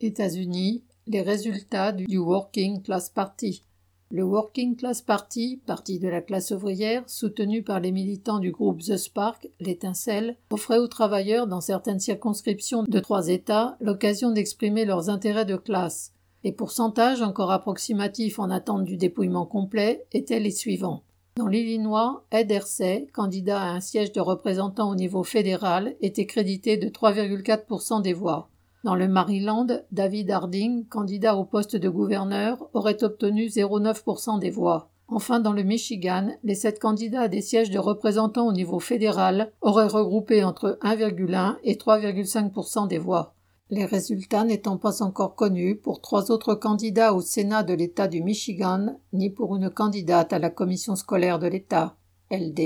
États-Unis, les résultats du Working Class Party. Le Working Class Party, parti de la classe ouvrière, soutenu par les militants du groupe The Spark, l'étincelle, offrait aux travailleurs dans certaines circonscriptions de trois États l'occasion d'exprimer leurs intérêts de classe. Les pourcentages, encore approximatifs en attente du dépouillement complet, étaient les suivants. Dans l'Illinois, Ed Hersey, candidat à un siège de représentant au niveau fédéral, était crédité de 3,4% des voix. Dans le Maryland, David Harding, candidat au poste de gouverneur, aurait obtenu 0,9% des voix. Enfin, dans le Michigan, les sept candidats à des sièges de représentants au niveau fédéral auraient regroupé entre 1,1 et 3,5% des voix. Les résultats n'étant pas encore connus pour trois autres candidats au Sénat de l'État du Michigan, ni pour une candidate à la commission scolaire de l'État, LD.